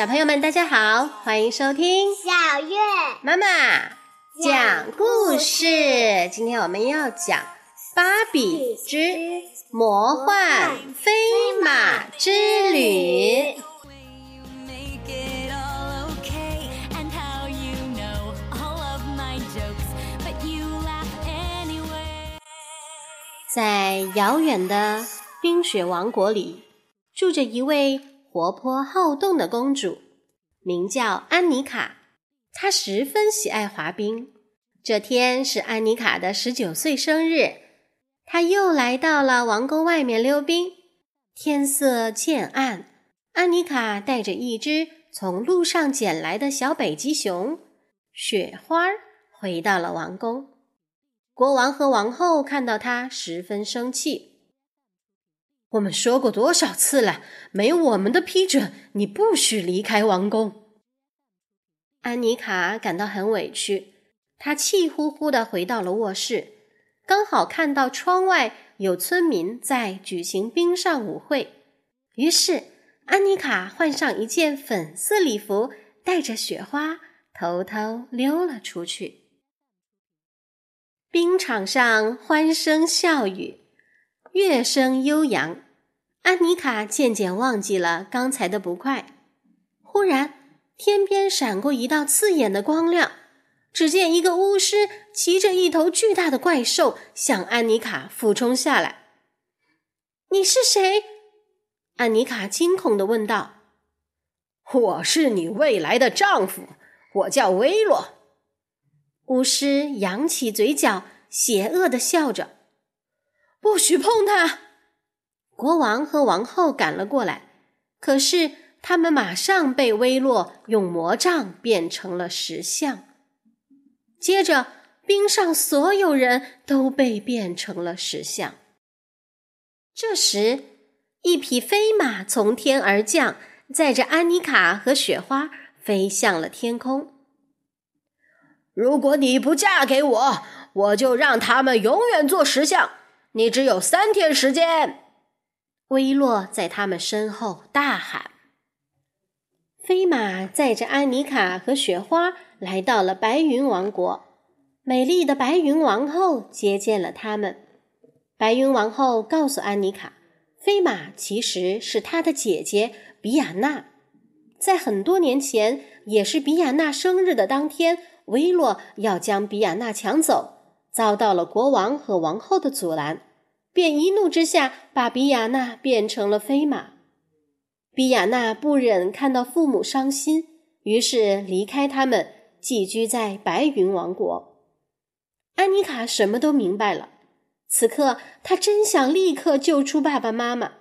小朋友们，大家好，欢迎收听小月妈妈讲故事。今天我们要讲《芭比之魔幻飞马之旅》。在遥远的冰雪王国里，住着一位活泼好动的公主，名叫安妮卡。她十分喜爱滑冰。这天是安妮卡的十九岁生日，她又来到了王宫外面溜冰。天色渐暗，安妮卡带着一只从路上捡来的小北极熊雪花回到了王宫。国王和王后看到她，十分生气。我们说过多少次了，没我们的批准，你不许离开王宫。安妮卡感到很委屈，她气呼呼的回到了卧室，刚好看到窗外有村民在举行冰上舞会，于是安妮卡换上一件粉色礼服，带着雪花，偷偷溜了出去。冰场上欢声笑语，乐声悠扬。安妮卡渐渐忘记了刚才的不快。忽然，天边闪过一道刺眼的光亮，只见一个巫师骑着一头巨大的怪兽向安妮卡俯冲下来。“你是谁？”安妮卡惊恐地问道。“我是你未来的丈夫，我叫威洛。”巫师扬起嘴角，邪恶的笑着：“不许碰他！”国王和王后赶了过来，可是他们马上被威洛用魔杖变成了石像。接着，冰上所有人都被变成了石像。这时，一匹飞马从天而降，载着安妮卡和雪花飞向了天空。如果你不嫁给我，我就让他们永远做石像。你只有三天时间。威洛在他们身后大喊。飞马载着安妮卡和雪花来到了白云王国，美丽的白云王后接见了他们。白云王后告诉安妮卡，飞马其实是她的姐姐比亚娜，在很多年前，也是比亚娜生日的当天。威洛要将比亚娜抢走，遭到了国王和王后的阻拦，便一怒之下把比亚娜变成了飞马。比亚娜不忍看到父母伤心，于是离开他们，寄居在白云王国。安妮卡什么都明白了，此刻她真想立刻救出爸爸妈妈。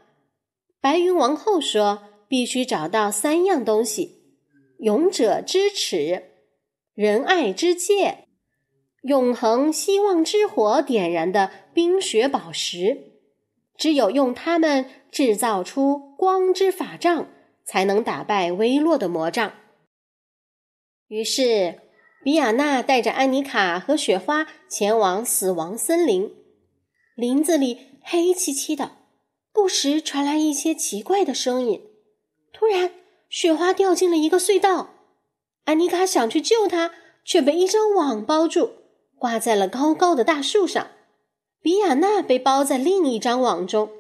白云王后说：“必须找到三样东西：勇者之齿。”仁爱之戒，永恒希望之火点燃的冰雪宝石，只有用它们制造出光之法杖，才能打败微弱的魔杖。于是，比亚娜带着安妮卡和雪花前往死亡森林。林子里黑漆漆的，不时传来一些奇怪的声音。突然，雪花掉进了一个隧道。安妮卡想去救她，却被一张网包住，挂在了高高的大树上。比亚娜被包在另一张网中。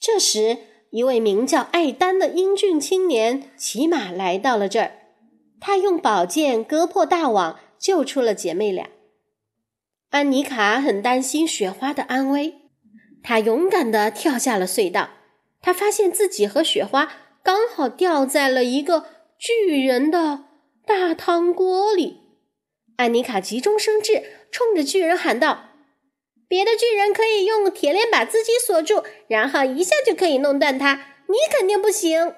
这时，一位名叫艾丹的英俊青年骑马来到了这儿，他用宝剑割破大网，救出了姐妹俩。安妮卡很担心雪花的安危，她勇敢地跳下了隧道。她发现自己和雪花刚好掉在了一个巨人的。大汤锅里，安妮卡急中生智，冲着巨人喊道：“别的巨人可以用铁链把自己锁住，然后一下就可以弄断它，你肯定不行。”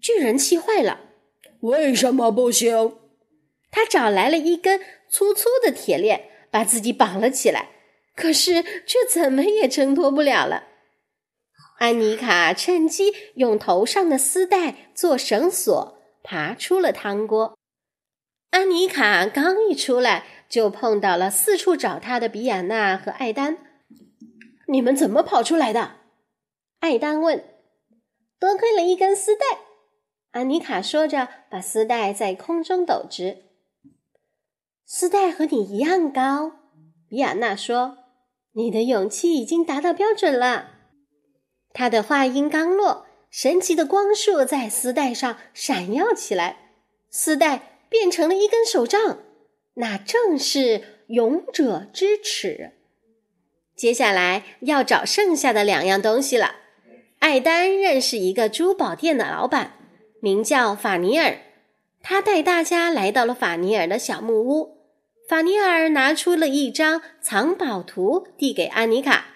巨人气坏了：“为什么不行？”他找来了一根粗粗的铁链，把自己绑了起来，可是却怎么也挣脱不了了。安妮卡趁机用头上的丝带做绳索。爬出了汤锅，安妮卡刚一出来，就碰到了四处找她的比亚娜和艾丹。你们怎么跑出来的？艾丹问。多亏了一根丝带。安妮卡说着，把丝带在空中抖直。丝带和你一样高，比亚娜说：“你的勇气已经达到标准了。”他的话音刚落，神奇的光束在丝带上闪耀起来，丝带变成了一根手杖，那正是勇者之尺。接下来要找剩下的两样东西了。艾丹认识一个珠宝店的老板，名叫法尼尔，他带大家来到了法尼尔的小木屋。法尼尔拿出了一张藏宝图，递给安妮卡，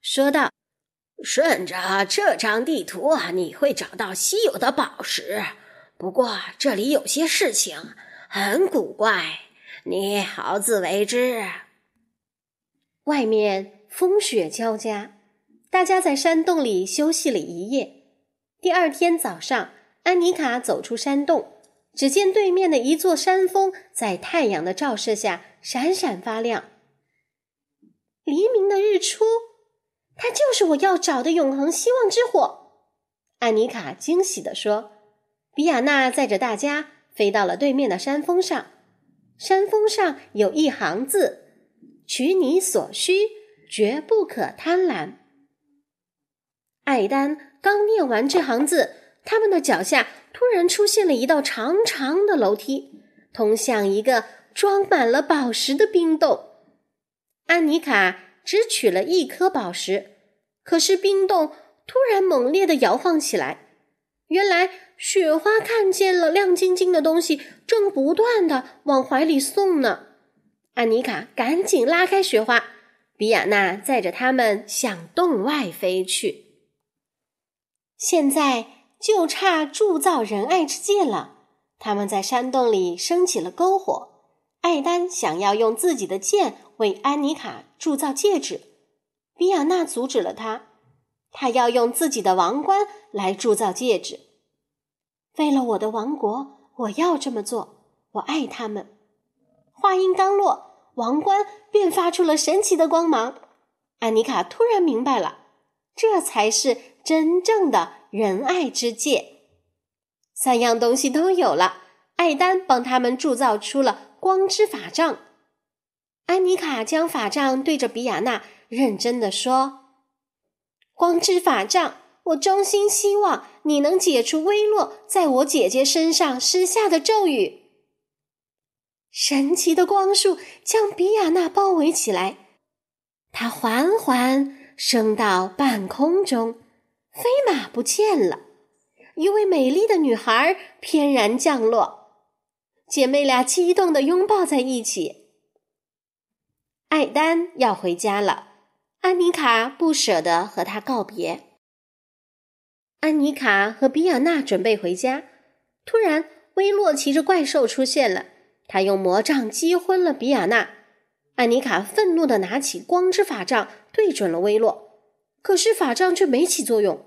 说道。顺着这张地图，你会找到稀有的宝石。不过这里有些事情很古怪，你好自为之。外面风雪交加，大家在山洞里休息了一夜。第二天早上，安妮卡走出山洞，只见对面的一座山峰在太阳的照射下闪闪发亮。黎明的日出。它就是我要找的永恒希望之火，安妮卡惊喜地说。比亚娜载着大家飞到了对面的山峰上，山峰上有一行字：“取你所需，绝不可贪婪。”艾丹刚念完这行字，他们的脚下突然出现了一道长长的楼梯，通向一个装满了宝石的冰洞。安妮卡。只取了一颗宝石，可是冰洞突然猛烈的摇晃起来。原来雪花看见了亮晶晶的东西，正不断的往怀里送呢。安妮卡赶紧拉开雪花，比亚娜载着他们向洞外飞去。现在就差铸造仁爱之戒了。他们在山洞里升起了篝火。艾丹想要用自己的剑。为安妮卡铸造戒指，比亚娜阻止了他。他要用自己的王冠来铸造戒指。为了我的王国，我要这么做。我爱他们。话音刚落，王冠便发出了神奇的光芒。安妮卡突然明白了，这才是真正的仁爱之戒。三样东西都有了，艾丹帮他们铸造出了光之法杖。安妮卡将法杖对着比亚娜，认真的说：“光之法杖，我衷心希望你能解除薇洛在我姐姐身上施下的咒语。”神奇的光束将比亚娜包围起来，它缓缓升到半空中，飞马不见了。一位美丽的女孩翩然降落，姐妹俩激动的拥抱在一起。艾丹要回家了，安妮卡不舍得和他告别。安妮卡和比亚娜准备回家，突然，威洛骑着怪兽出现了。他用魔杖击昏了比亚娜。安妮卡愤怒的拿起光之法杖，对准了威洛，可是法杖却没起作用。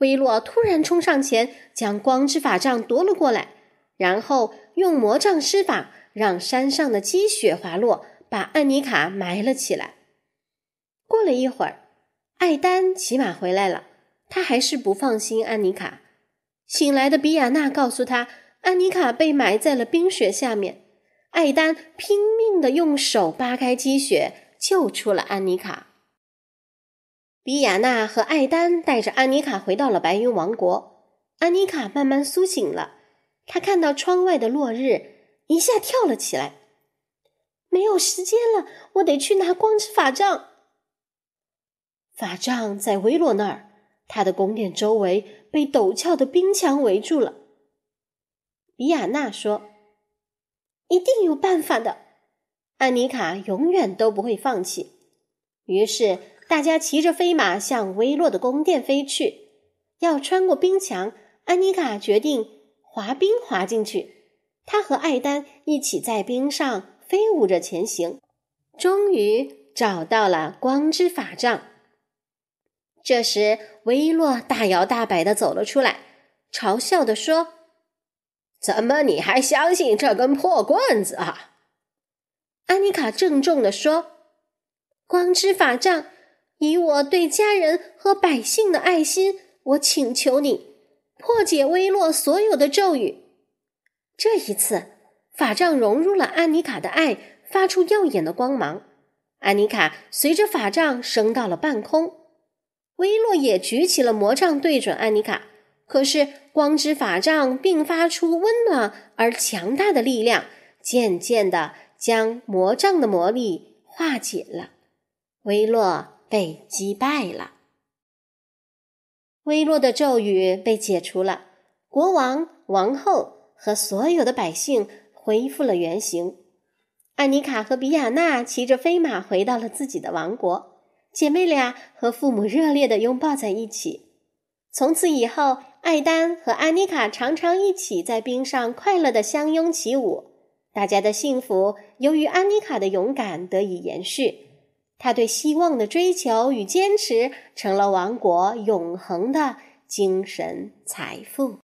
威洛突然冲上前，将光之法杖夺了过来，然后用魔杖施法，让山上的积雪滑落。把安妮卡埋了起来。过了一会儿，艾丹骑马回来了，他还是不放心安妮卡。醒来的比亚娜告诉他，安妮卡被埋在了冰雪下面。艾丹拼命的用手扒开积雪，救出了安妮卡。比亚娜和艾丹带着安妮卡回到了白云王国。安妮卡慢慢苏醒了，她看到窗外的落日，一下跳了起来。没有时间了，我得去拿光之法杖。法杖在维洛那儿，他的宫殿周围被陡峭的冰墙围住了。比亚娜说：“一定有办法的。”安妮卡永远都不会放弃。于是，大家骑着飞马向维洛的宫殿飞去。要穿过冰墙，安妮卡决定滑冰滑进去。她和艾丹一起在冰上。飞舞着前行，终于找到了光之法杖。这时，维洛大摇大摆的走了出来，嘲笑的说：“怎么你还相信这根破棍子啊？”安妮卡郑重的说：“光之法杖，以我对家人和百姓的爱心，我请求你，破解威洛所有的咒语。这一次，法杖融入了安妮卡的爱，发出耀眼的光芒。安妮卡随着法杖升到了半空，威洛也举起了魔杖对准安妮卡。可是，光之法杖并发出温暖而强大的力量，渐渐的将魔杖的魔力化解了。威洛被击败了。威洛的咒语被解除了，国王、王后和所有的百姓恢复了原形。安妮卡和比亚娜骑着飞马回到了自己的王国，姐妹俩和父母热烈的拥抱在一起。从此以后，艾丹和安妮卡常常一起在冰上快乐的相拥起舞。大家的幸福由于安妮卡的勇敢得以延续，她对希望的追求与坚持成了王国永恒的精神财富。